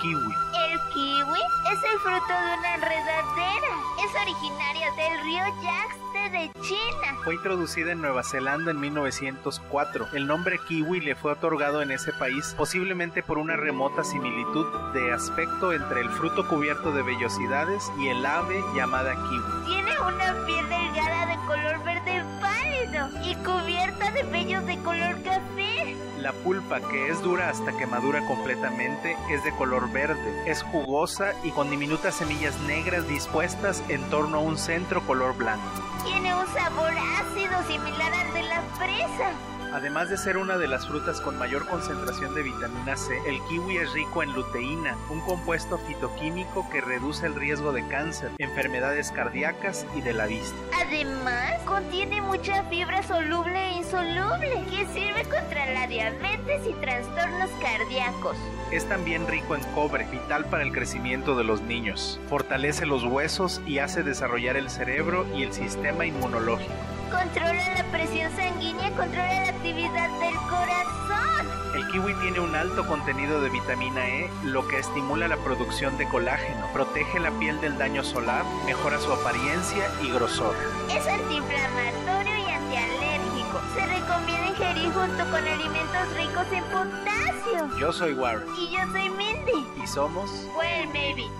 kiwi. El kiwi es el fruto de una enredadera. Es originaria del río Yangtze de China. Fue introducida en Nueva Zelanda en 1904. El nombre kiwi le fue otorgado en ese país posiblemente por una remota similitud de aspecto entre el fruto cubierto de vellosidades y el ave llamada kiwi. Tiene una piel delgada de color verde pálido y cubierta de vellos de color café. La pulpa, que es dura hasta que madura completamente, es de color verde. Es jugosa y con diminutas semillas negras dispuestas en torno a un centro color blanco. Tiene un sabor ácido similar al de la fresa. Además de ser una de las frutas con mayor concentración de vitamina C, el kiwi es rico en luteína, un compuesto fitoquímico que reduce el riesgo de cáncer, enfermedades cardíacas y de la vista. Además, contiene mucha fibra soluble e insoluble que sirve contra la diabetes y trastornos cardíacos. Es también rico en cobre, vital para el crecimiento de los niños. Fortalece los huesos y hace desarrollar el cerebro y el sistema inmunológico. Controla la presión sanguínea, controla la actividad del corazón. El kiwi tiene un alto contenido de vitamina E, lo que estimula la producción de colágeno, protege la piel del daño solar, mejora su apariencia y grosor. Es antiinflamatorio y antialérgico. Se recomienda ingerir junto con alimentos ricos en potasio. Yo soy Warren Y yo soy Mindy. y somos Well, baby.